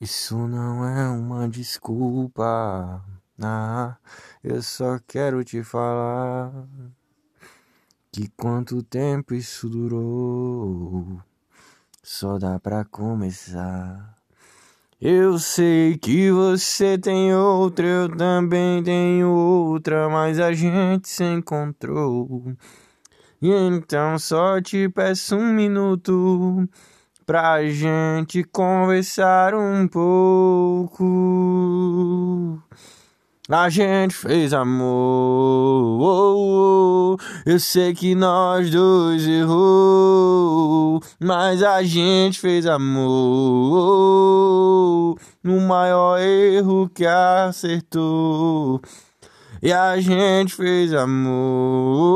Isso não é uma desculpa. Ah, eu só quero te falar que quanto tempo isso durou. Só dá pra começar. Eu sei que você tem outra, eu também tenho outra, mas a gente se encontrou. E então só te peço um minuto pra gente conversar um pouco. A gente fez amor. Eu sei que nós dois errou, mas a gente fez amor. No maior erro que acertou. E a gente fez amor.